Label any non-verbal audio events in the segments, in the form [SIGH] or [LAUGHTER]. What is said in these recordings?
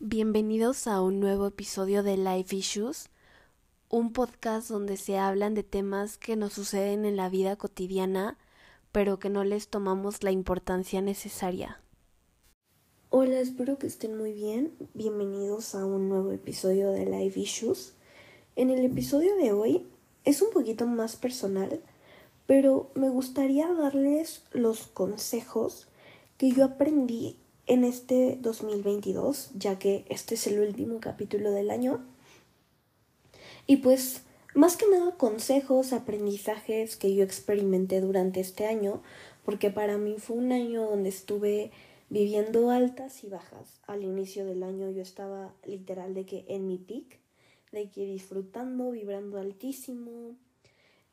Bienvenidos a un nuevo episodio de Life Issues, un podcast donde se hablan de temas que nos suceden en la vida cotidiana, pero que no les tomamos la importancia necesaria. Hola, espero que estén muy bien. Bienvenidos a un nuevo episodio de Life Issues. En el episodio de hoy es un poquito más personal, pero me gustaría darles los consejos que yo aprendí en este 2022, ya que este es el último capítulo del año. Y pues, más que nada consejos, aprendizajes que yo experimenté durante este año, porque para mí fue un año donde estuve viviendo altas y bajas. Al inicio del año yo estaba literal de que en mi peak, de que disfrutando, vibrando altísimo.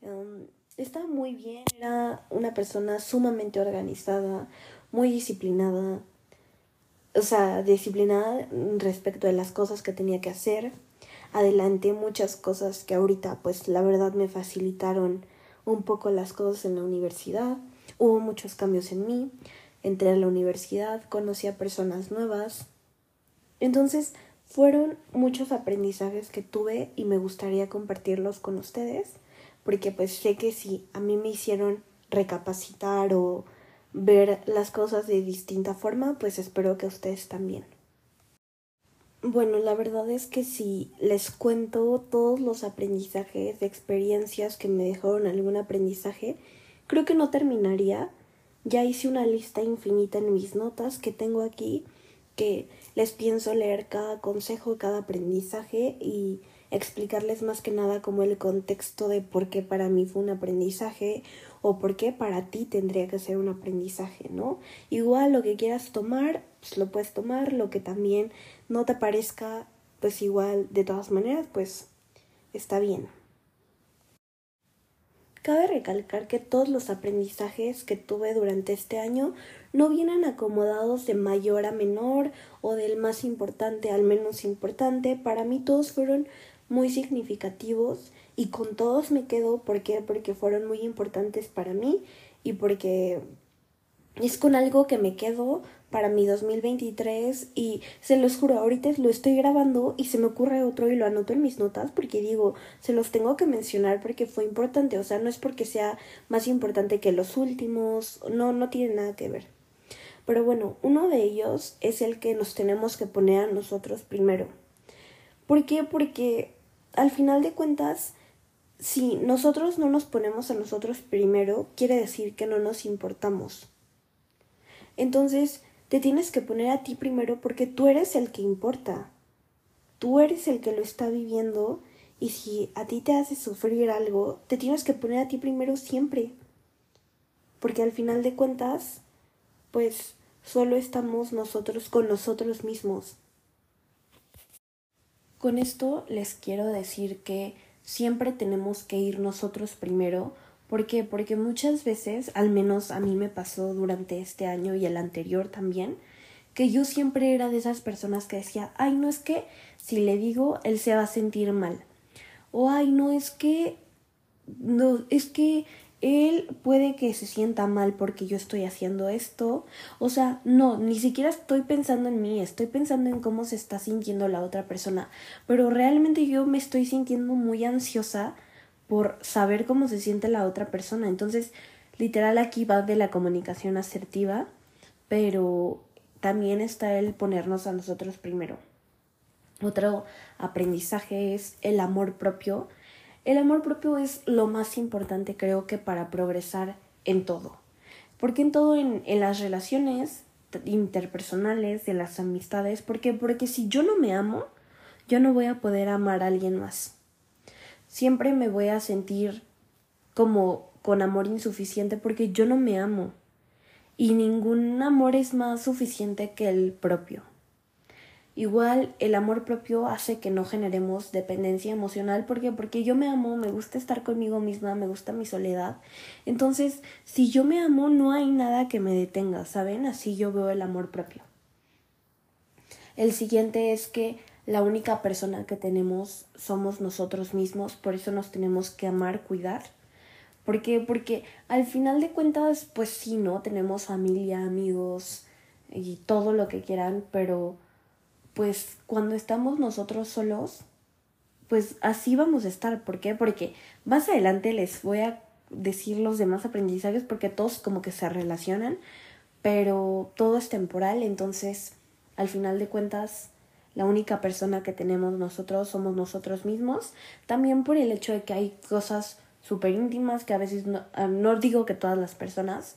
Um, estaba muy bien, era una persona sumamente organizada, muy disciplinada, o sea, disciplinada respecto de las cosas que tenía que hacer. Adelanté muchas cosas que ahorita, pues la verdad me facilitaron un poco las cosas en la universidad. Hubo muchos cambios en mí. Entré a la universidad, conocí a personas nuevas. Entonces, fueron muchos aprendizajes que tuve y me gustaría compartirlos con ustedes, porque pues sé que si a mí me hicieron recapacitar o ver las cosas de distinta forma, pues espero que ustedes también. Bueno, la verdad es que si les cuento todos los aprendizajes, experiencias que me dejaron algún aprendizaje, creo que no terminaría. Ya hice una lista infinita en mis notas que tengo aquí, que les pienso leer cada consejo, cada aprendizaje y explicarles más que nada como el contexto de por qué para mí fue un aprendizaje o por qué para ti tendría que ser un aprendizaje, ¿no? Igual lo que quieras tomar, pues lo puedes tomar, lo que también no te parezca, pues igual de todas maneras, pues está bien. Cabe recalcar que todos los aprendizajes que tuve durante este año no vienen acomodados de mayor a menor o del más importante al menos importante. Para mí todos fueron muy significativos y con todos me quedo ¿por porque fueron muy importantes para mí y porque es con algo que me quedo para mi 2023 y se los juro, ahorita lo estoy grabando y se me ocurre otro y lo anoto en mis notas porque digo, se los tengo que mencionar porque fue importante, o sea, no es porque sea más importante que los últimos, no, no tiene nada que ver. Pero bueno, uno de ellos es el que nos tenemos que poner a nosotros primero. ¿Por qué? Porque al final de cuentas, si nosotros no nos ponemos a nosotros primero, quiere decir que no nos importamos. Entonces, te tienes que poner a ti primero porque tú eres el que importa. Tú eres el que lo está viviendo y si a ti te hace sufrir algo, te tienes que poner a ti primero siempre. Porque al final de cuentas, pues solo estamos nosotros con nosotros mismos. Con esto les quiero decir que siempre tenemos que ir nosotros primero. ¿Por qué? Porque muchas veces, al menos a mí me pasó durante este año y el anterior también, que yo siempre era de esas personas que decía, ay, no es que si le digo, él se va a sentir mal. O ay, no es que, no, es que él puede que se sienta mal porque yo estoy haciendo esto. O sea, no, ni siquiera estoy pensando en mí, estoy pensando en cómo se está sintiendo la otra persona. Pero realmente yo me estoy sintiendo muy ansiosa por saber cómo se siente la otra persona. Entonces, literal aquí va de la comunicación asertiva, pero también está el ponernos a nosotros primero. Otro aprendizaje es el amor propio el amor propio es lo más importante creo que para progresar en todo. Porque en todo, en, en las relaciones interpersonales, de las amistades, porque porque si yo no me amo, yo no voy a poder amar a alguien más. Siempre me voy a sentir como con amor insuficiente porque yo no me amo. Y ningún amor es más suficiente que el propio. Igual el amor propio hace que no generemos dependencia emocional. ¿Por qué? Porque yo me amo, me gusta estar conmigo misma, me gusta mi soledad. Entonces, si yo me amo, no hay nada que me detenga, ¿saben? Así yo veo el amor propio. El siguiente es que la única persona que tenemos somos nosotros mismos, por eso nos tenemos que amar, cuidar. ¿Por qué? Porque al final de cuentas, pues sí, ¿no? Tenemos familia, amigos y todo lo que quieran, pero pues cuando estamos nosotros solos, pues así vamos a estar. ¿Por qué? Porque más adelante les voy a decir los demás aprendizajes porque todos como que se relacionan, pero todo es temporal, entonces al final de cuentas la única persona que tenemos nosotros somos nosotros mismos, también por el hecho de que hay cosas súper íntimas que a veces no, ah, no digo que todas las personas,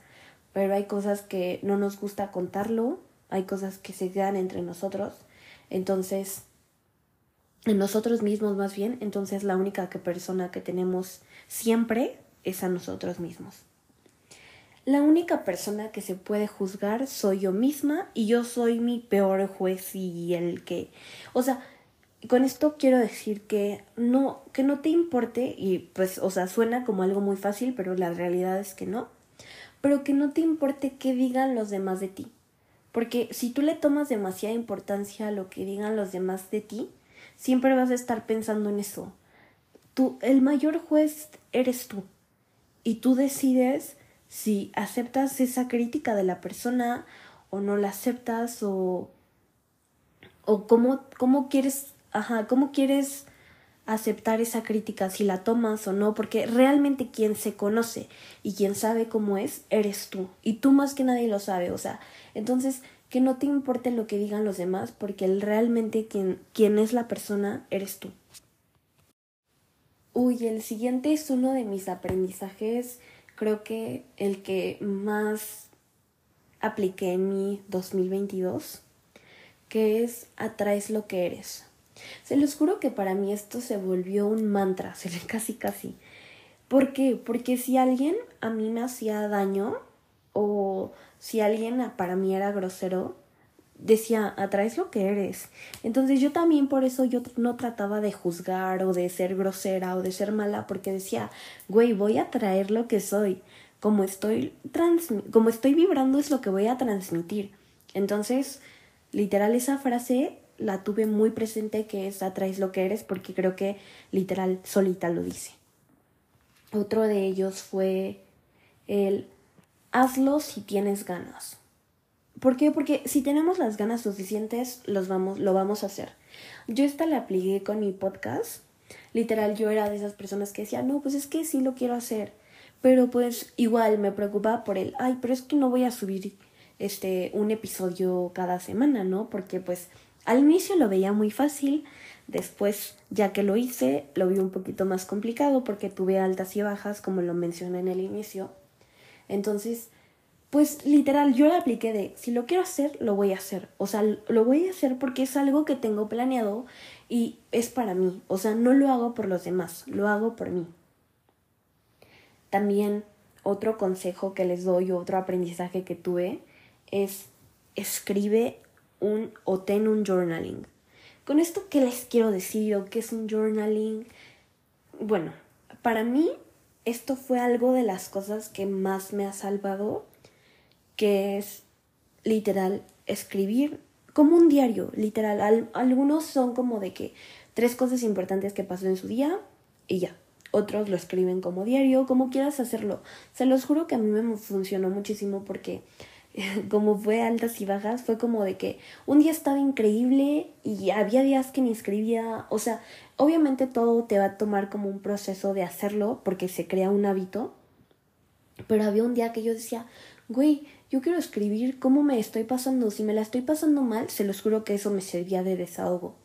pero hay cosas que no nos gusta contarlo, hay cosas que se quedan entre nosotros, entonces en nosotros mismos más bien, entonces la única persona que tenemos siempre es a nosotros mismos. La única persona que se puede juzgar soy yo misma y yo soy mi peor juez y el que, o sea, con esto quiero decir que no que no te importe y pues, o sea, suena como algo muy fácil, pero la realidad es que no. Pero que no te importe qué digan los demás de ti. Porque si tú le tomas demasiada importancia a lo que digan los demás de ti, siempre vas a estar pensando en eso. Tú, el mayor juez eres tú. Y tú decides si aceptas esa crítica de la persona o no la aceptas o, o cómo, cómo quieres, ajá, cómo quieres aceptar esa crítica, si la tomas o no, porque realmente quien se conoce y quien sabe cómo es, eres tú. Y tú más que nadie lo sabe, o sea, entonces que no te importe lo que digan los demás, porque realmente quien, quien es la persona, eres tú. Uy, el siguiente es uno de mis aprendizajes creo que el que más apliqué en mi 2022, que es atraes lo que eres. Se los juro que para mí esto se volvió un mantra, [LAUGHS] se le casi casi. ¿Por qué? Porque si alguien a mí me hacía daño o si alguien para mí era grosero, decía, atraes lo que eres. Entonces yo también por eso yo no trataba de juzgar o de ser grosera o de ser mala porque decía, güey, voy a traer lo que soy. Como estoy, como estoy vibrando es lo que voy a transmitir. Entonces, literal esa frase la tuve muy presente que es atraes lo que eres porque creo que literal solita lo dice. Otro de ellos fue el hazlo si tienes ganas. ¿Por qué? Porque si tenemos las ganas suficientes, los vamos, lo vamos a hacer. Yo esta la apliqué con mi podcast. Literal, yo era de esas personas que decía, no, pues es que sí lo quiero hacer. Pero pues igual me preocupaba por el, ay, pero es que no voy a subir este un episodio cada semana, ¿no? Porque pues al inicio lo veía muy fácil, después ya que lo hice, lo vi un poquito más complicado porque tuve altas y bajas, como lo mencioné en el inicio. Entonces, pues literal, yo la apliqué de, si lo quiero hacer, lo voy a hacer. O sea, lo voy a hacer porque es algo que tengo planeado y es para mí. O sea, no lo hago por los demás, lo hago por mí. También otro consejo que les doy, otro aprendizaje que tuve, es escribe un o ten un journaling. Con esto, ¿qué les quiero decir o qué es un journaling? Bueno, para mí esto fue algo de las cosas que más me ha salvado que es literal escribir como un diario, literal. algunos son como de que tres cosas importantes que pasó en su día y ya. Otros lo escriben como diario, como quieras hacerlo. Se los juro que a mí me funcionó muchísimo porque [LAUGHS] como fue altas y bajas, fue como de que un día estaba increíble y había días que ni escribía, o sea, obviamente todo te va a tomar como un proceso de hacerlo porque se crea un hábito, pero había un día que yo decía, güey, yo quiero escribir cómo me estoy pasando. Si me la estoy pasando mal, se los juro que eso me servía de desahogo.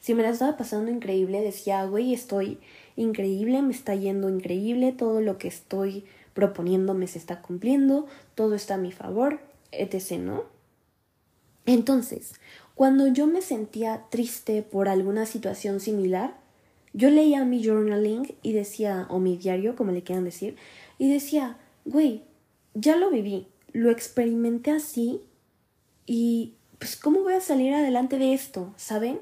Si me la estaba pasando increíble, decía, güey, estoy increíble, me está yendo increíble, todo lo que estoy proponiéndome se está cumpliendo, todo está a mi favor, etc., ¿no? Entonces, cuando yo me sentía triste por alguna situación similar, yo leía mi journaling y decía, o mi diario, como le quieran decir, y decía, güey, ya lo viví, lo experimenté así y pues cómo voy a salir adelante de esto, ¿saben?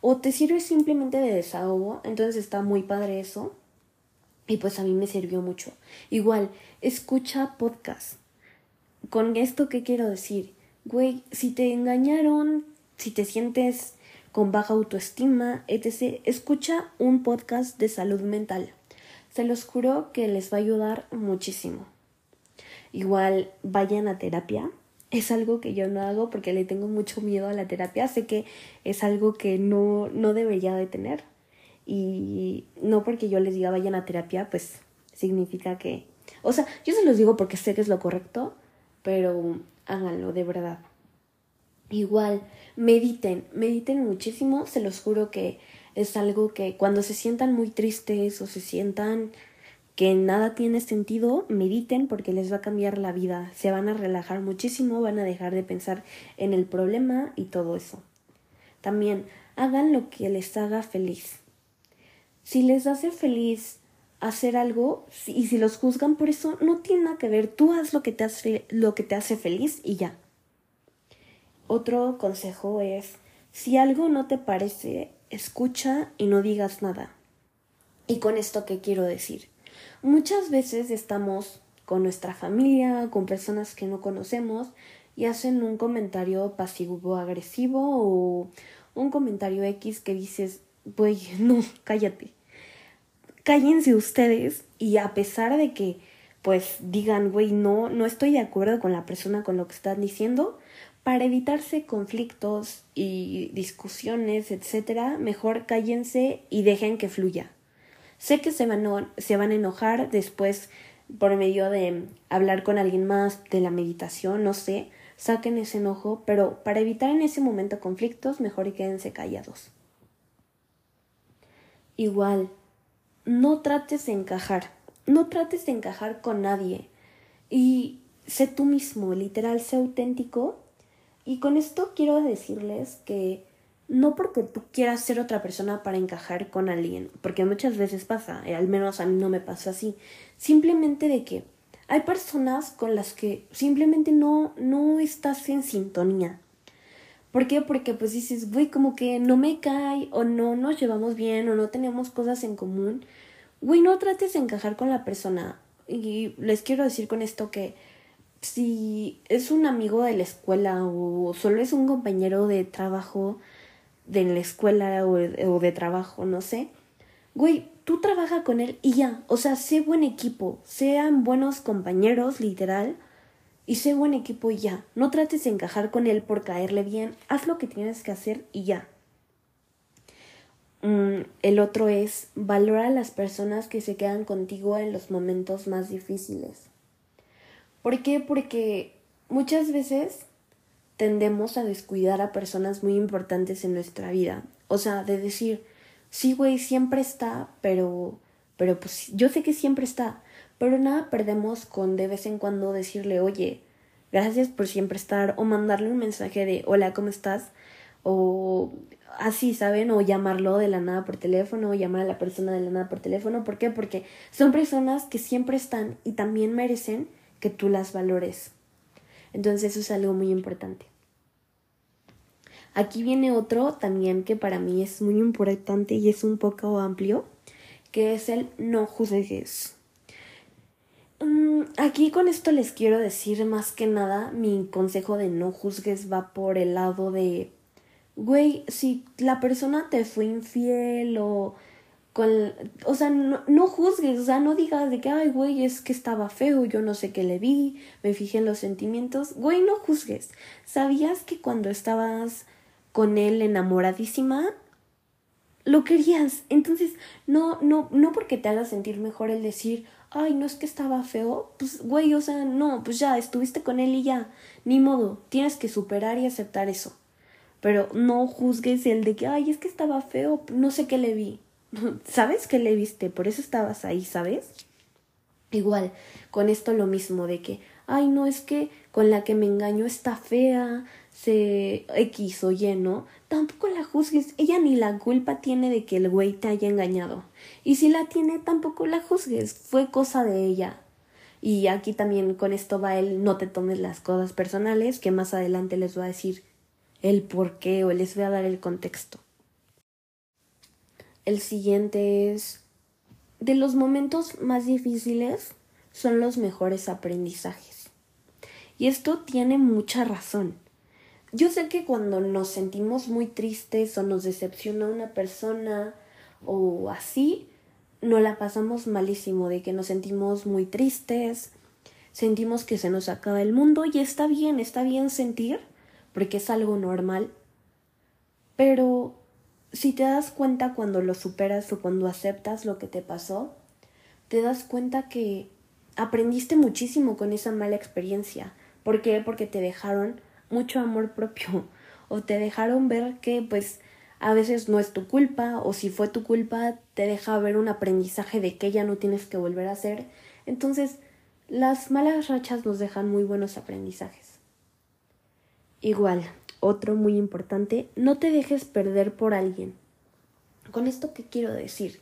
O te sirve simplemente de desahogo, entonces está muy padre eso. Y pues a mí me sirvió mucho. Igual, escucha podcast. Con esto, ¿qué quiero decir? Güey, si te engañaron, si te sientes con baja autoestima, etc., escucha un podcast de salud mental. Se los juro que les va a ayudar muchísimo. Igual vayan a terapia. es algo que yo no hago porque le tengo mucho miedo a la terapia. Sé que es algo que no, no debería de tener. Y no porque yo les diga vayan a terapia, pues significa que... O sea, yo se los digo porque sé que es lo correcto, pero háganlo de verdad. Igual, mediten, mediten muchísimo, se los juro que es algo que cuando se sientan muy tristes o se sientan que nada tiene sentido, mediten porque les va a cambiar la vida, se van a relajar muchísimo, van a dejar de pensar en el problema y todo eso. También hagan lo que les haga feliz. Si les hace feliz hacer algo y si los juzgan por eso, no tiene nada que ver, tú haz lo que te hace, lo que te hace feliz y ya. Otro consejo es, si algo no te parece, escucha y no digas nada. ¿Y con esto qué quiero decir? Muchas veces estamos con nuestra familia, con personas que no conocemos y hacen un comentario pasivo-agresivo o un comentario X que dices, güey, [LAUGHS] no, cállate. Cállense ustedes y a pesar de que pues digan, güey, no, no estoy de acuerdo con la persona con lo que están diciendo, para evitarse conflictos y discusiones, etcétera, mejor cállense y dejen que fluya. Sé que se van, se van a enojar después por medio de hablar con alguien más, de la meditación, no sé, saquen ese enojo, pero para evitar en ese momento conflictos, mejor y quédense callados. Igual, no trates de encajar, no trates de encajar con nadie y sé tú mismo, literal, sé auténtico. Y con esto quiero decirles que no porque tú quieras ser otra persona para encajar con alguien, porque muchas veces pasa, eh, al menos a mí no me pasa así, simplemente de que hay personas con las que simplemente no, no estás en sintonía. ¿Por qué? Porque pues dices, güey, como que no me cae, o no nos llevamos bien, o no tenemos cosas en común. Güey, no trates de encajar con la persona. Y les quiero decir con esto que si es un amigo de la escuela o solo es un compañero de trabajo, de la escuela o de, trabajo, no sé. Güey, tú trabaja con él y ya. O sea, sé buen equipo. Sean buenos compañeros, literal. Y sé buen equipo y ya. No trates de encajar con él por caerle bien. Haz lo que tienes que hacer y ya. Mm, el otro es valora a las personas que se quedan contigo en los momentos más difíciles. ¿Por qué? Porque muchas veces tendemos a descuidar a personas muy importantes en nuestra vida. O sea, de decir, sí, güey, siempre está, pero, pero pues yo sé que siempre está, pero nada perdemos con de vez en cuando decirle, oye, gracias por siempre estar, o mandarle un mensaje de, hola, ¿cómo estás? O así, ¿saben? O llamarlo de la nada por teléfono, o llamar a la persona de la nada por teléfono. ¿Por qué? Porque son personas que siempre están y también merecen que tú las valores. Entonces eso es algo muy importante. Aquí viene otro también que para mí es muy importante y es un poco amplio, que es el no juzgues. Mm, aquí con esto les quiero decir más que nada, mi consejo de no juzgues va por el lado de, güey, si la persona te fue infiel o con, o sea, no, no, juzgues, o sea, no digas de que, ay, güey, es que estaba feo, yo no sé qué le vi, me fijé en los sentimientos, güey, no juzgues. ¿Sabías que cuando estabas con él enamoradísima, lo querías. Entonces, no, no, no porque te haga sentir mejor el decir, ay, no es que estaba feo, pues, güey, o sea, no, pues ya, estuviste con él y ya, ni modo, tienes que superar y aceptar eso. Pero no juzgues el de que, ay, es que estaba feo, no sé qué le vi. [LAUGHS] ¿Sabes qué le viste? Por eso estabas ahí, ¿sabes? Igual, con esto lo mismo de que, ay, no es que con la que me engañó está fea, se X o Y, ¿no? Tampoco la juzgues. Ella ni la culpa tiene de que el güey te haya engañado. Y si la tiene, tampoco la juzgues. Fue cosa de ella. Y aquí también con esto va el no te tomes las cosas personales, que más adelante les voy a decir el por qué o les voy a dar el contexto. El siguiente es de los momentos más difíciles son los mejores aprendizajes. Y esto tiene mucha razón yo sé que cuando nos sentimos muy tristes o nos decepciona una persona o así, no la pasamos malísimo, de que nos sentimos muy tristes, sentimos que se nos acaba el mundo y está bien, está bien sentir, porque es algo normal. Pero si te das cuenta cuando lo superas o cuando aceptas lo que te pasó, te das cuenta que aprendiste muchísimo con esa mala experiencia. ¿Por qué? Porque te dejaron mucho amor propio o te dejaron ver que pues a veces no es tu culpa o si fue tu culpa te deja ver un aprendizaje de que ya no tienes que volver a hacer. Entonces, las malas rachas nos dejan muy buenos aprendizajes. Igual, otro muy importante, no te dejes perder por alguien. ¿Con esto qué quiero decir?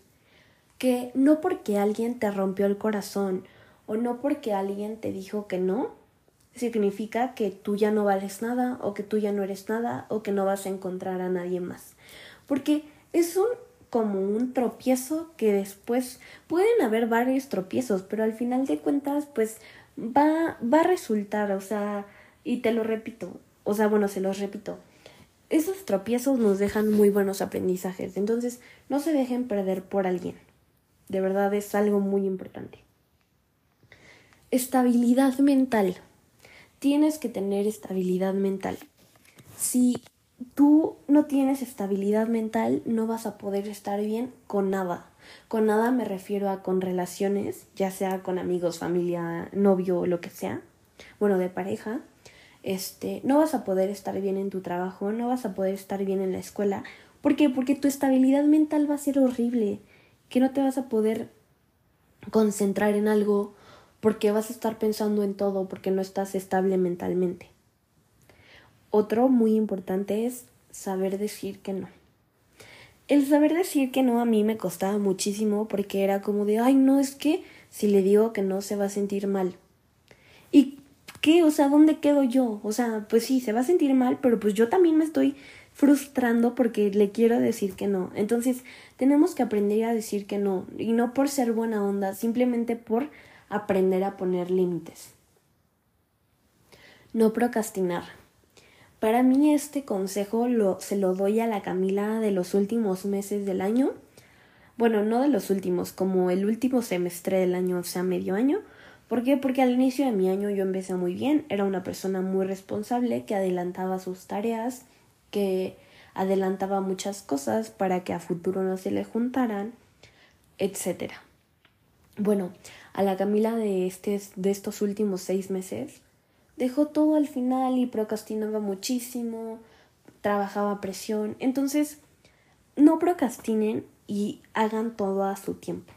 Que no porque alguien te rompió el corazón o no porque alguien te dijo que no, significa que tú ya no vales nada o que tú ya no eres nada o que no vas a encontrar a nadie más. Porque es un como un tropiezo que después pueden haber varios tropiezos, pero al final de cuentas pues va va a resultar, o sea, y te lo repito, o sea, bueno, se los repito. Esos tropiezos nos dejan muy buenos aprendizajes, entonces no se dejen perder por alguien. De verdad es algo muy importante. Estabilidad mental. Tienes que tener estabilidad mental. Si tú no tienes estabilidad mental, no vas a poder estar bien con nada. Con nada me refiero a con relaciones, ya sea con amigos, familia, novio lo que sea, bueno, de pareja. Este, no vas a poder estar bien en tu trabajo, no vas a poder estar bien en la escuela. ¿Por qué? Porque tu estabilidad mental va a ser horrible, que no te vas a poder concentrar en algo, porque vas a estar pensando en todo porque no estás estable mentalmente. Otro muy importante es saber decir que no. El saber decir que no a mí me costaba muchísimo porque era como de, ay, no, es que si le digo que no se va a sentir mal. ¿Y qué? O sea, ¿dónde quedo yo? O sea, pues sí, se va a sentir mal, pero pues yo también me estoy frustrando porque le quiero decir que no. Entonces, tenemos que aprender a decir que no. Y no por ser buena onda, simplemente por aprender a poner límites. No procrastinar. Para mí este consejo se lo doy a la Camila de los últimos meses del año. Bueno, no de los últimos, como el último semestre del año, o sea, medio año. ¿Por qué? Porque al inicio de mi año yo empecé muy bien, era una persona muy responsable que adelantaba sus tareas, que adelantaba muchas cosas para que a futuro no se le juntaran, etcétera. Bueno, a la Camila de, este, de estos últimos seis meses dejó todo al final y procrastinaba muchísimo, trabajaba a presión. Entonces, no procrastinen y hagan todo a su tiempo.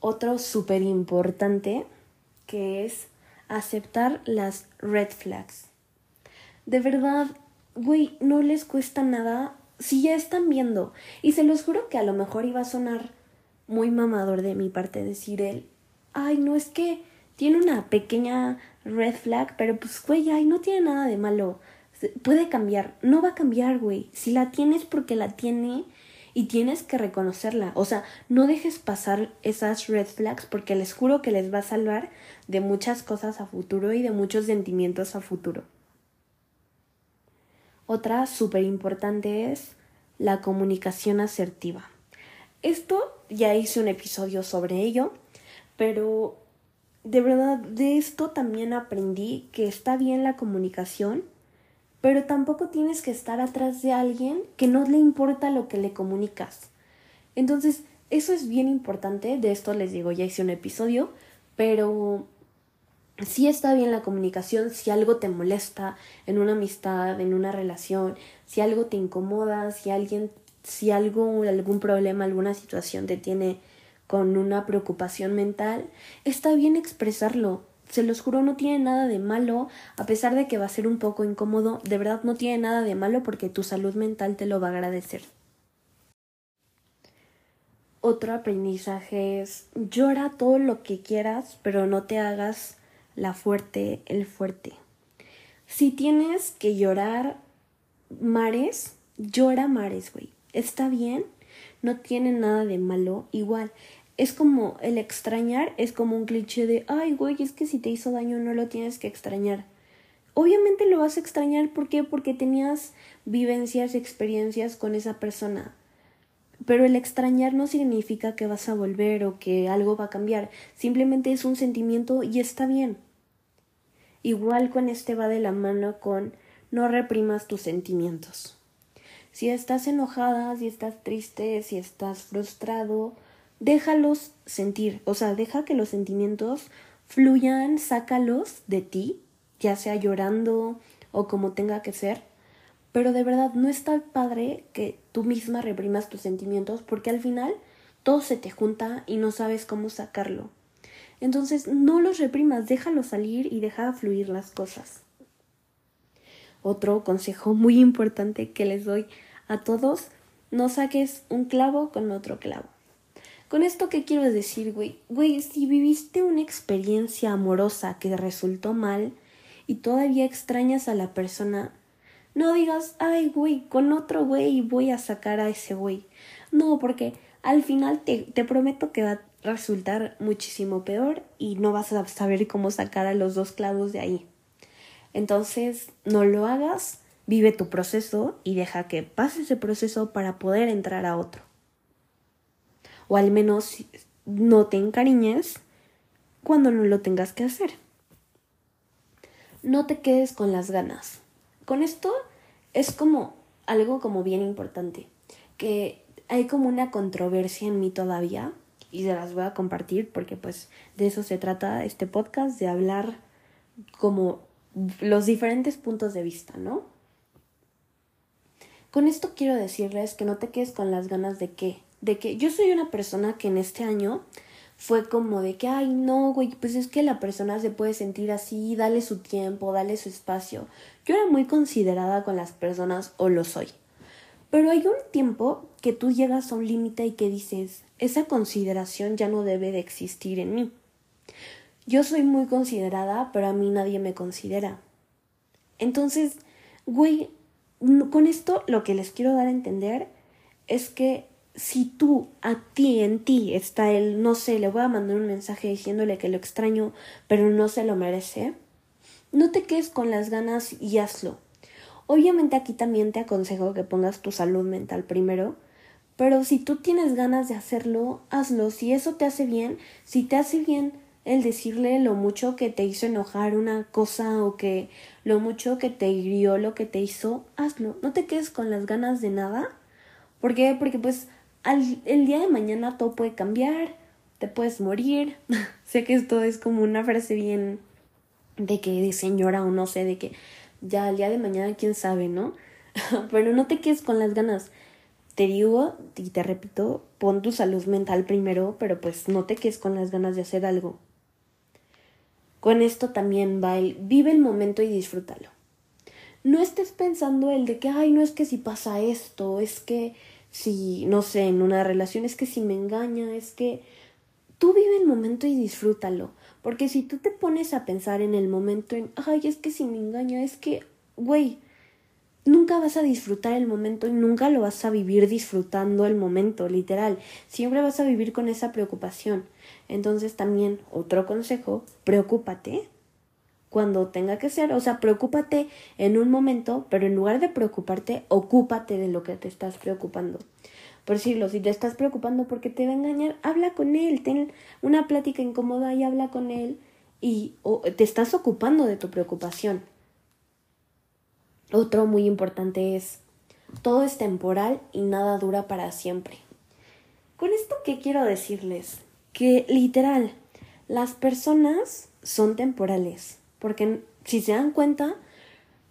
Otro súper importante que es aceptar las red flags. De verdad, güey, no les cuesta nada si ya están viendo. Y se los juro que a lo mejor iba a sonar muy mamador de mi parte decir él, ay, no es que tiene una pequeña red flag, pero pues, güey, ay, no tiene nada de malo. Puede cambiar, no va a cambiar, güey. Si la tienes porque la tiene y tienes que reconocerla. O sea, no dejes pasar esas red flags porque les juro que les va a salvar de muchas cosas a futuro y de muchos sentimientos a futuro. Otra súper importante es la comunicación asertiva. Esto ya hice un episodio sobre ello, pero de verdad de esto también aprendí que está bien la comunicación, pero tampoco tienes que estar atrás de alguien que no le importa lo que le comunicas. Entonces, eso es bien importante, de esto les digo, ya hice un episodio, pero sí está bien la comunicación si algo te molesta en una amistad, en una relación, si algo te incomoda, si alguien si algo, algún problema, alguna situación te tiene con una preocupación mental, está bien expresarlo. Se los juro, no tiene nada de malo, a pesar de que va a ser un poco incómodo, de verdad no tiene nada de malo porque tu salud mental te lo va a agradecer. Otro aprendizaje es llora todo lo que quieras, pero no te hagas la fuerte, el fuerte. Si tienes que llorar mares, llora mares, güey está bien, no tiene nada de malo, igual. Es como el extrañar, es como un cliché de, ay, güey, es que si te hizo daño no lo tienes que extrañar. Obviamente lo vas a extrañar, ¿por qué? Porque tenías vivencias, experiencias con esa persona. pero el extrañar no significa que vas a volver o que algo va a cambiar, simplemente es un sentimiento y está bien. Igual con este va de la mano con no reprimas tus sentimientos. Si estás enojada, si estás triste, si estás frustrado, déjalos sentir, o sea, deja que los sentimientos fluyan, sácalos de ti, ya sea llorando o como tenga que ser, pero de verdad no está padre que tú misma reprimas tus sentimientos porque al final todo se te junta y no sabes cómo sacarlo. Entonces no los reprimas, déjalos salir y deja fluir las cosas. Otro consejo muy importante que les doy a todos, no saques un clavo con otro clavo. Con esto, ¿qué quiero decir, güey? Güey, si viviste una experiencia amorosa que resultó mal y todavía extrañas a la persona, no digas, ay, güey, con otro güey voy a sacar a ese güey. No, porque al final te, te prometo que va a resultar muchísimo peor y no vas a saber cómo sacar a los dos clavos de ahí. Entonces, no lo hagas, vive tu proceso y deja que pase ese proceso para poder entrar a otro. O al menos no te encariñes cuando no lo tengas que hacer. No te quedes con las ganas. Con esto es como algo como bien importante, que hay como una controversia en mí todavía y se las voy a compartir porque pues de eso se trata este podcast, de hablar como los diferentes puntos de vista, ¿no? Con esto quiero decirles que no te quedes con las ganas de que, de que yo soy una persona que en este año fue como de que, ay, no, güey, pues es que la persona se puede sentir así, dale su tiempo, dale su espacio. Yo era muy considerada con las personas o lo soy. Pero hay un tiempo que tú llegas a un límite y que dices, esa consideración ya no debe de existir en mí. Yo soy muy considerada, pero a mí nadie me considera. Entonces, güey, con esto lo que les quiero dar a entender es que si tú, a ti, en ti está el, no sé, le voy a mandar un mensaje diciéndole que lo extraño, pero no se lo merece, no te quedes con las ganas y hazlo. Obviamente aquí también te aconsejo que pongas tu salud mental primero, pero si tú tienes ganas de hacerlo, hazlo. Si eso te hace bien, si te hace bien el decirle lo mucho que te hizo enojar una cosa o que lo mucho que te hirió lo que te hizo, hazlo. No te quedes con las ganas de nada. ¿Por qué? Porque pues al, el día de mañana todo puede cambiar, te puedes morir. [LAUGHS] sé que esto es como una frase bien de que de señora o no sé, de que ya el día de mañana quién sabe, ¿no? [LAUGHS] Pero no te quedes con las ganas. Te digo y te repito, pon tu salud mental primero, pero pues no te quedes con las ganas de hacer algo. Con esto también va el vive el momento y disfrútalo. No estés pensando el de que, ay, no es que si pasa esto, es que si, no sé, en una relación, es que si me engaña, es que tú vive el momento y disfrútalo. Porque si tú te pones a pensar en el momento en, ay, es que si me engaña, es que, güey, nunca vas a disfrutar el momento y nunca lo vas a vivir disfrutando el momento, literal. Siempre vas a vivir con esa preocupación. Entonces también otro consejo, preocúpate cuando tenga que ser, o sea, preocúpate en un momento, pero en lugar de preocuparte, ocúpate de lo que te estás preocupando. Por decirlo, si te estás preocupando porque te va a engañar, habla con él, ten una plática incómoda y habla con él y te estás ocupando de tu preocupación. Otro muy importante es, todo es temporal y nada dura para siempre. Con esto, ¿qué quiero decirles? Que literal, las personas son temporales, porque si se dan cuenta,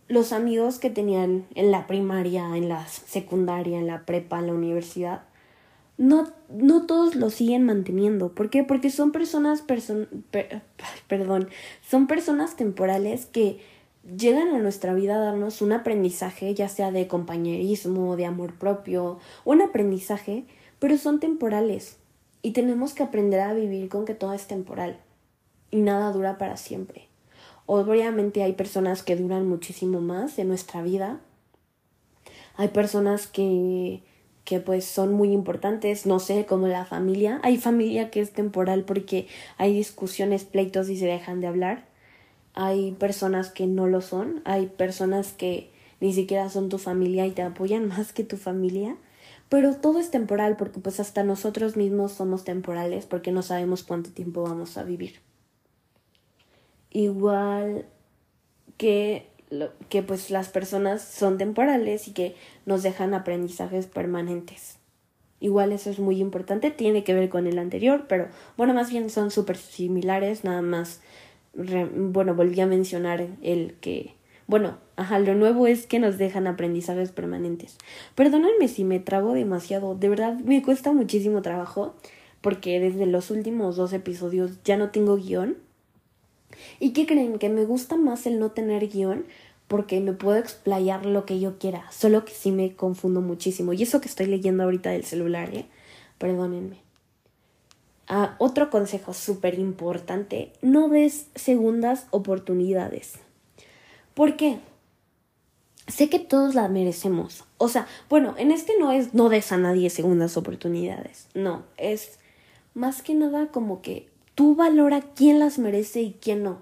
los amigos que tenían en la primaria, en la secundaria, en la prepa, en la universidad, no, no todos lo siguen manteniendo. ¿Por qué? Porque son personas, [LAUGHS] perdón, son personas temporales que llegan a nuestra vida a darnos un aprendizaje, ya sea de compañerismo, de amor propio, un aprendizaje, pero son temporales y tenemos que aprender a vivir con que todo es temporal y nada dura para siempre. Obviamente hay personas que duran muchísimo más en nuestra vida. Hay personas que que pues son muy importantes, no sé, como la familia. Hay familia que es temporal porque hay discusiones, pleitos y se dejan de hablar hay personas que no lo son, hay personas que ni siquiera son tu familia y te apoyan [LAUGHS] más que tu familia, pero todo es temporal porque pues hasta nosotros mismos somos temporales porque no sabemos cuánto tiempo vamos a vivir. Igual que, que pues las personas son temporales y que nos dejan aprendizajes permanentes. Igual eso es muy importante, tiene que ver con el anterior, pero bueno, más bien son súper similares, nada más, bueno, volví a mencionar el que, bueno, ajá, lo nuevo es que nos dejan aprendizajes permanentes. Perdónenme si me trabo demasiado, de verdad me cuesta muchísimo trabajo, porque desde los últimos dos episodios ya no tengo guion. ¿Y qué creen? Que me gusta más el no tener guion porque me puedo explayar lo que yo quiera, solo que sí me confundo muchísimo. Y eso que estoy leyendo ahorita del celular, ¿eh? Perdónenme. Ah, otro consejo súper importante, no des segundas oportunidades. ¿Por qué? Sé que todos la merecemos. O sea, bueno, en este no es no des a nadie segundas oportunidades. No, es más que nada como que tú valora quién las merece y quién no.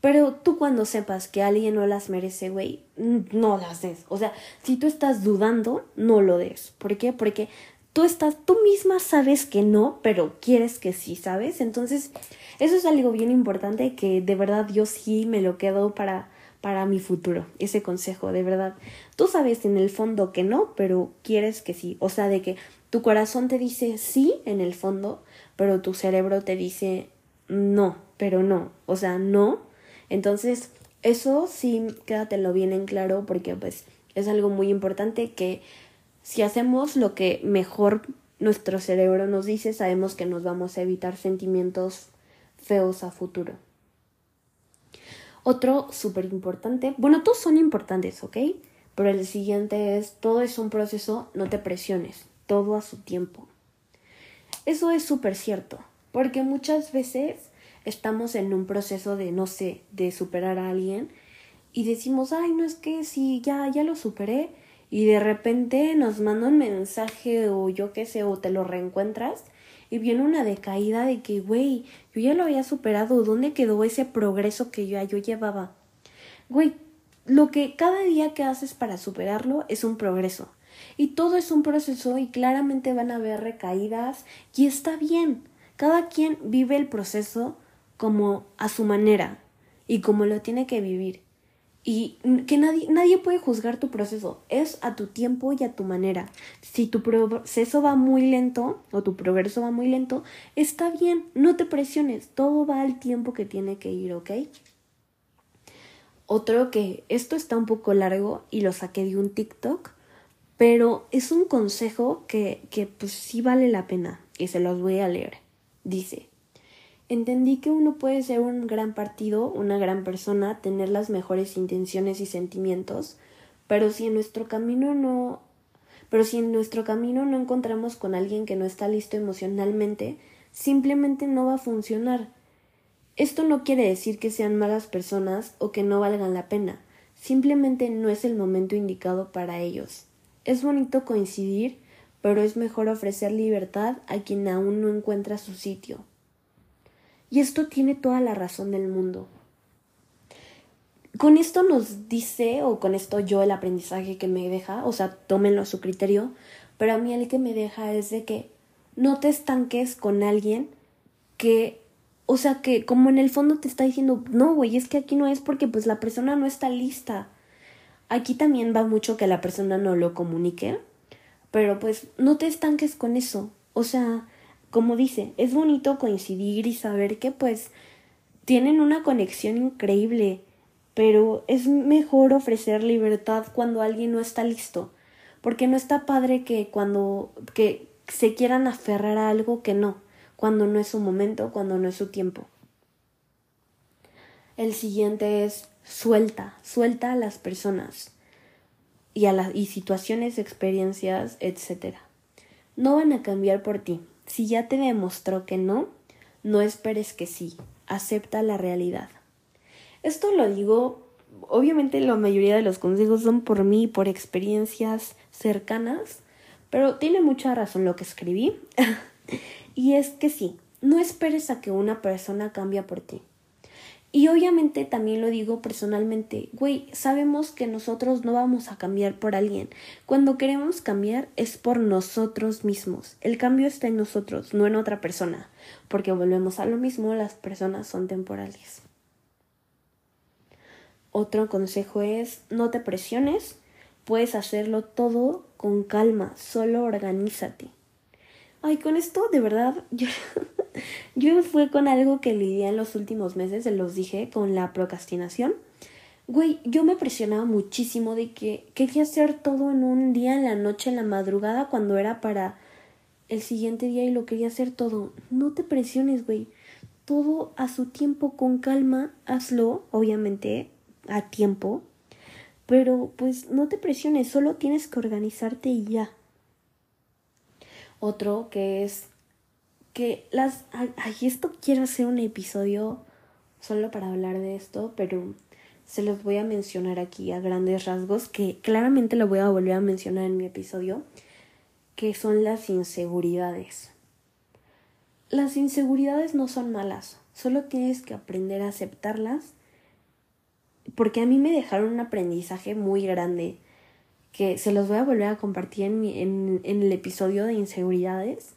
Pero tú cuando sepas que alguien no las merece, güey, no las des. O sea, si tú estás dudando, no lo des. ¿Por qué? Porque tú estás, tú misma sabes que no, pero quieres que sí, ¿sabes? Entonces, eso es algo bien importante que de verdad yo sí me lo quedo para, para mi futuro. Ese consejo, de verdad. Tú sabes en el fondo que no, pero quieres que sí. O sea, de que tu corazón te dice sí en el fondo, pero tu cerebro te dice no, pero no. O sea, no entonces, eso sí, quédatelo bien en claro porque pues es algo muy importante que si hacemos lo que mejor nuestro cerebro nos dice, sabemos que nos vamos a evitar sentimientos feos a futuro. Otro súper importante, bueno, todos son importantes, ¿ok? Pero el siguiente es, todo es un proceso, no te presiones, todo a su tiempo. Eso es súper cierto, porque muchas veces estamos en un proceso de, no sé, de superar a alguien y decimos, ay, no es que si ya, ya lo superé y de repente nos manda un mensaje o yo qué sé, o te lo reencuentras y viene una decaída de que, güey, yo ya lo había superado, ¿dónde quedó ese progreso que yo, yo llevaba? Güey, lo que cada día que haces para superarlo es un progreso. Y todo es un proceso y claramente van a haber recaídas y está bien. Cada quien vive el proceso como a su manera y como lo tiene que vivir. Y que nadie, nadie puede juzgar tu proceso, es a tu tiempo y a tu manera. Si tu proceso va muy lento o tu progreso va muy lento, está bien, no te presiones, todo va al tiempo que tiene que ir, ¿ok? Otro que esto está un poco largo y lo saqué de un TikTok, pero es un consejo que, que pues sí vale la pena y se los voy a leer. Dice, Entendí que uno puede ser un gran partido, una gran persona, tener las mejores intenciones y sentimientos, pero si en nuestro camino no pero si en nuestro camino no encontramos con alguien que no está listo emocionalmente, simplemente no va a funcionar. Esto no quiere decir que sean malas personas o que no valgan la pena, simplemente no es el momento indicado para ellos. Es bonito coincidir, pero es mejor ofrecer libertad a quien aún no encuentra su sitio. Y esto tiene toda la razón del mundo. Con esto nos dice, o con esto yo el aprendizaje que me deja, o sea, tómenlo a su criterio, pero a mí el que me deja es de que no te estanques con alguien que, o sea, que como en el fondo te está diciendo, no, güey, es que aquí no es porque pues la persona no está lista. Aquí también va mucho que la persona no lo comunique, pero pues no te estanques con eso. O sea, como dice, es bonito coincidir y saber que pues tienen una conexión increíble, pero es mejor ofrecer libertad cuando alguien no está listo, porque no está padre que cuando que se quieran aferrar a algo que no, cuando no es su momento, cuando no es su tiempo. El siguiente es suelta, suelta a las personas y a las y situaciones, experiencias, etc. No van a cambiar por ti, si ya te demostró que no, no esperes que sí, acepta la realidad. Esto lo digo, obviamente la mayoría de los consejos son por mí, por experiencias cercanas, pero tiene mucha razón lo que escribí. [LAUGHS] y es que sí, no esperes a que una persona cambie por ti. Y obviamente también lo digo personalmente, güey, sabemos que nosotros no vamos a cambiar por alguien. Cuando queremos cambiar es por nosotros mismos. El cambio está en nosotros, no en otra persona. Porque volvemos a lo mismo, las personas son temporales. Otro consejo es no te presiones, puedes hacerlo todo con calma, solo organízate. Ay, con esto de verdad yo [LAUGHS] Yo fue con algo que lidié en los últimos meses, se los dije, con la procrastinación. Güey, yo me presionaba muchísimo de que quería hacer todo en un día, en la noche, en la madrugada, cuando era para el siguiente día y lo quería hacer todo. No te presiones, güey. Todo a su tiempo, con calma, hazlo, obviamente, a tiempo. Pero pues no te presiones, solo tienes que organizarte y ya. Otro que es que las... Ay, esto quiero hacer un episodio solo para hablar de esto, pero se los voy a mencionar aquí a grandes rasgos, que claramente lo voy a volver a mencionar en mi episodio, que son las inseguridades. Las inseguridades no son malas, solo tienes que aprender a aceptarlas, porque a mí me dejaron un aprendizaje muy grande, que se los voy a volver a compartir en, en, en el episodio de inseguridades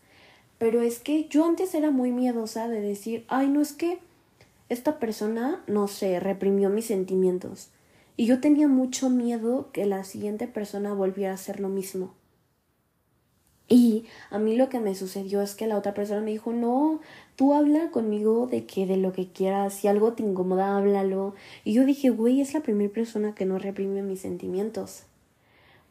pero es que yo antes era muy miedosa de decir, ay, no es que esta persona, no sé, reprimió mis sentimientos. Y yo tenía mucho miedo que la siguiente persona volviera a hacer lo mismo. Y a mí lo que me sucedió es que la otra persona me dijo, no, tú habla conmigo de que de lo que quieras, si algo te incomoda, háblalo. Y yo dije, güey, es la primera persona que no reprime mis sentimientos.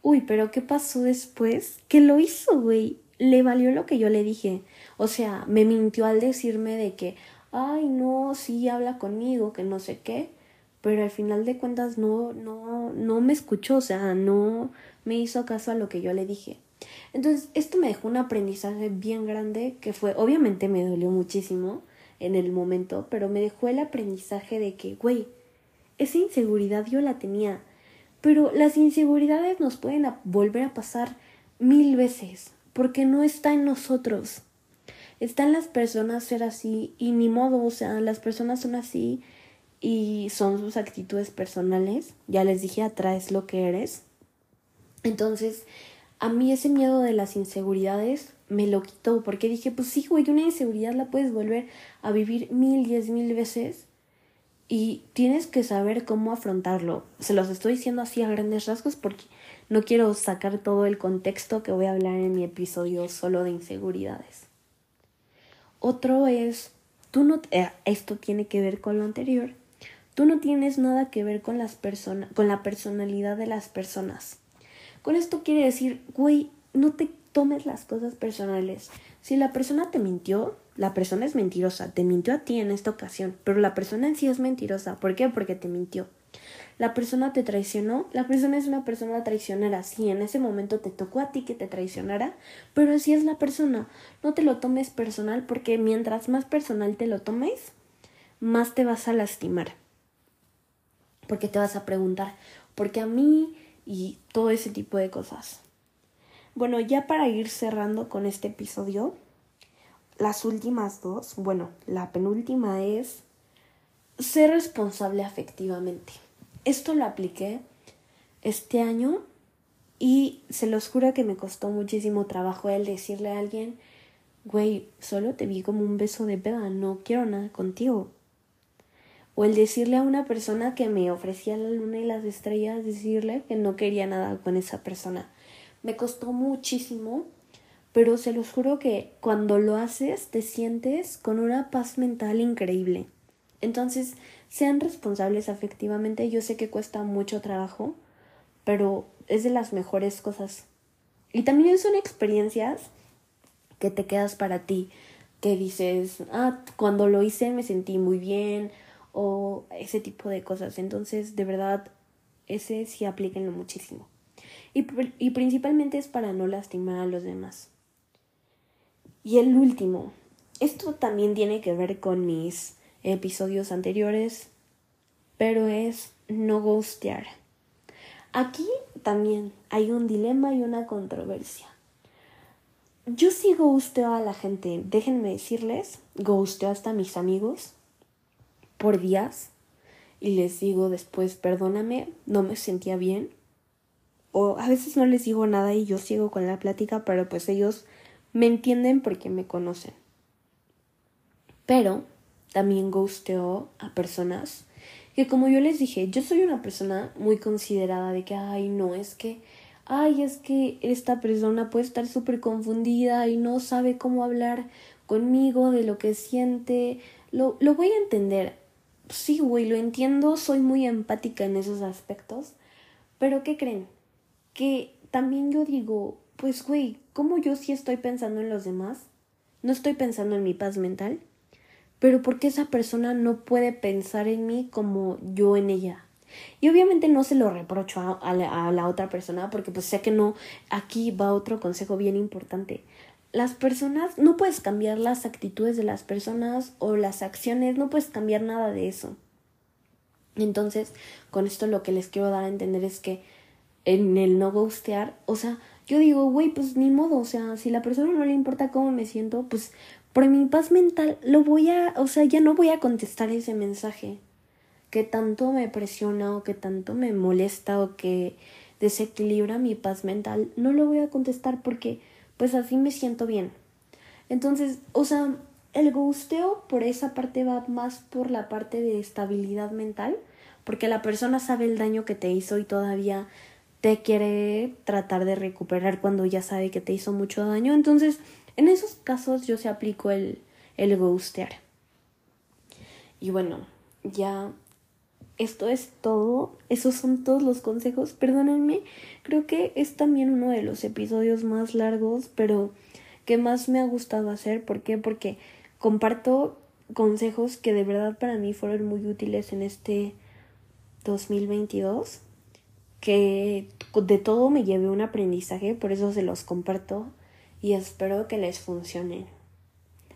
Uy, pero ¿qué pasó después? Que lo hizo, güey le valió lo que yo le dije. O sea, me mintió al decirme de que, ay, no, sí, habla conmigo, que no sé qué. Pero al final de cuentas no, no, no me escuchó, o sea, no me hizo caso a lo que yo le dije. Entonces, esto me dejó un aprendizaje bien grande que fue, obviamente me dolió muchísimo en el momento, pero me dejó el aprendizaje de que, güey, esa inseguridad yo la tenía, pero las inseguridades nos pueden volver a pasar mil veces porque no está en nosotros. Está en las personas ser así y ni modo, o sea, las personas son así y son sus actitudes personales. Ya les dije, atraes lo que eres. Entonces, a mí ese miedo de las inseguridades me lo quitó porque dije, pues sí, güey, una inseguridad la puedes volver a vivir mil, diez mil veces y tienes que saber cómo afrontarlo. Se los estoy diciendo así a grandes rasgos porque no quiero sacar todo el contexto que voy a hablar en mi episodio solo de inseguridades. Otro es, tú no, eh, esto tiene que ver con lo anterior, tú no tienes nada que ver con las personas, con la personalidad de las personas. Con esto quiere decir, güey, no te tomes las cosas personales. Si la persona te mintió, la persona es mentirosa, te mintió a ti en esta ocasión, pero la persona en sí es mentirosa. ¿Por qué? Porque te mintió la persona te traicionó, la persona es una persona traicionera, sí, en ese momento te tocó a ti que te traicionara, pero así es la persona, no te lo tomes personal porque mientras más personal te lo tomes, más te vas a lastimar. Porque te vas a preguntar, ¿por qué a mí? Y todo ese tipo de cosas. Bueno, ya para ir cerrando con este episodio, las últimas dos, bueno, la penúltima es ser responsable afectivamente. Esto lo apliqué este año y se los juro que me costó muchísimo trabajo el decirle a alguien, güey, solo te vi como un beso de peda, no quiero nada contigo. O el decirle a una persona que me ofrecía la luna y las estrellas, decirle que no quería nada con esa persona. Me costó muchísimo, pero se los juro que cuando lo haces te sientes con una paz mental increíble. Entonces, sean responsables afectivamente. Yo sé que cuesta mucho trabajo, pero es de las mejores cosas. Y también son experiencias que te quedas para ti, que dices, ah, cuando lo hice me sentí muy bien, o ese tipo de cosas. Entonces, de verdad, ese sí aplíquenlo muchísimo. Y, y principalmente es para no lastimar a los demás. Y el último, esto también tiene que ver con mis episodios anteriores, pero es no ghostear. Aquí también hay un dilema y una controversia. Yo sí ghosteo a la gente, déjenme decirles, ghosteo hasta mis amigos. por días y les digo después, perdóname, no me sentía bien. O a veces no les digo nada y yo sigo con la plática, pero pues ellos me entienden porque me conocen. Pero también gusteo a personas que como yo les dije, yo soy una persona muy considerada de que, ay, no, es que, ay, es que esta persona puede estar súper confundida y no sabe cómo hablar conmigo de lo que siente. Lo, lo voy a entender. Sí, güey, lo entiendo, soy muy empática en esos aspectos. Pero ¿qué creen? Que también yo digo, pues, güey, ¿cómo yo sí estoy pensando en los demás? No estoy pensando en mi paz mental pero porque esa persona no puede pensar en mí como yo en ella. Y obviamente no se lo reprocho a, la, otra persona porque pues sé que no, aquí va otro consejo bien importante. Las personas, no puedes cambiar las actitudes de las personas o las acciones, no puedes cambiar nada de eso. Entonces, con esto lo que les quiero dar a entender es que en el no gustear, o sea, yo digo, güey, pues ni modo, o sea, si la persona no le importa cómo me siento, pues por mi paz mental lo voy a, o sea, ya no voy a contestar ese mensaje que tanto me presiona o que tanto me molesta o que desequilibra mi paz mental, no lo voy a contestar porque pues así me siento bien. Entonces, o sea, el gusteo por esa parte va más por la parte de estabilidad mental, porque la persona sabe el daño que te hizo y todavía te quiere tratar de recuperar cuando ya sabe que te hizo mucho daño. Entonces, en esos casos yo se aplico el, el. Y bueno, ya esto es todo. Esos son todos los consejos. Perdónenme, creo que es también uno de los episodios más largos, pero que más me ha gustado hacer. ¿Por qué? Porque comparto consejos que de verdad para mí fueron muy útiles en este 2022. Que de todo me llevé un aprendizaje, por eso se los comparto y espero que les funcione.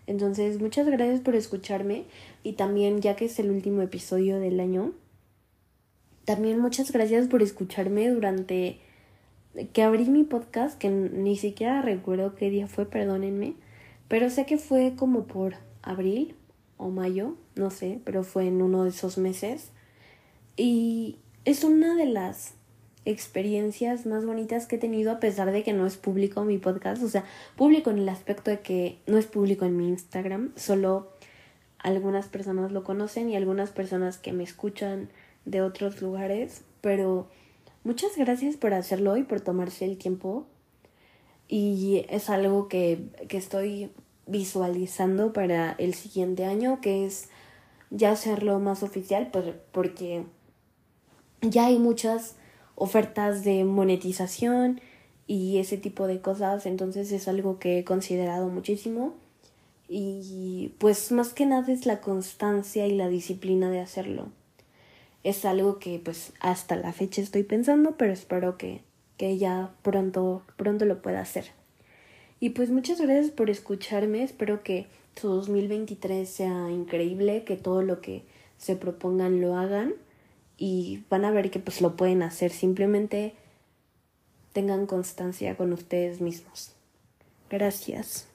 Entonces, muchas gracias por escucharme y también ya que es el último episodio del año, también muchas gracias por escucharme durante que abrí mi podcast, que ni siquiera recuerdo qué día fue, perdónenme, pero sé que fue como por abril o mayo, no sé, pero fue en uno de esos meses. Y es una de las experiencias más bonitas que he tenido a pesar de que no es público mi podcast, o sea, público en el aspecto de que no es público en mi Instagram, solo algunas personas lo conocen y algunas personas que me escuchan de otros lugares, pero muchas gracias por hacerlo y por tomarse el tiempo. Y es algo que, que estoy visualizando para el siguiente año, que es ya hacerlo más oficial, porque ya hay muchas ofertas de monetización y ese tipo de cosas, entonces es algo que he considerado muchísimo y pues más que nada es la constancia y la disciplina de hacerlo. Es algo que pues hasta la fecha estoy pensando, pero espero que, que ya pronto, pronto lo pueda hacer. Y pues muchas gracias por escucharme, espero que su 2023 sea increíble, que todo lo que se propongan lo hagan y van a ver que pues lo pueden hacer, simplemente tengan constancia con ustedes mismos. Gracias.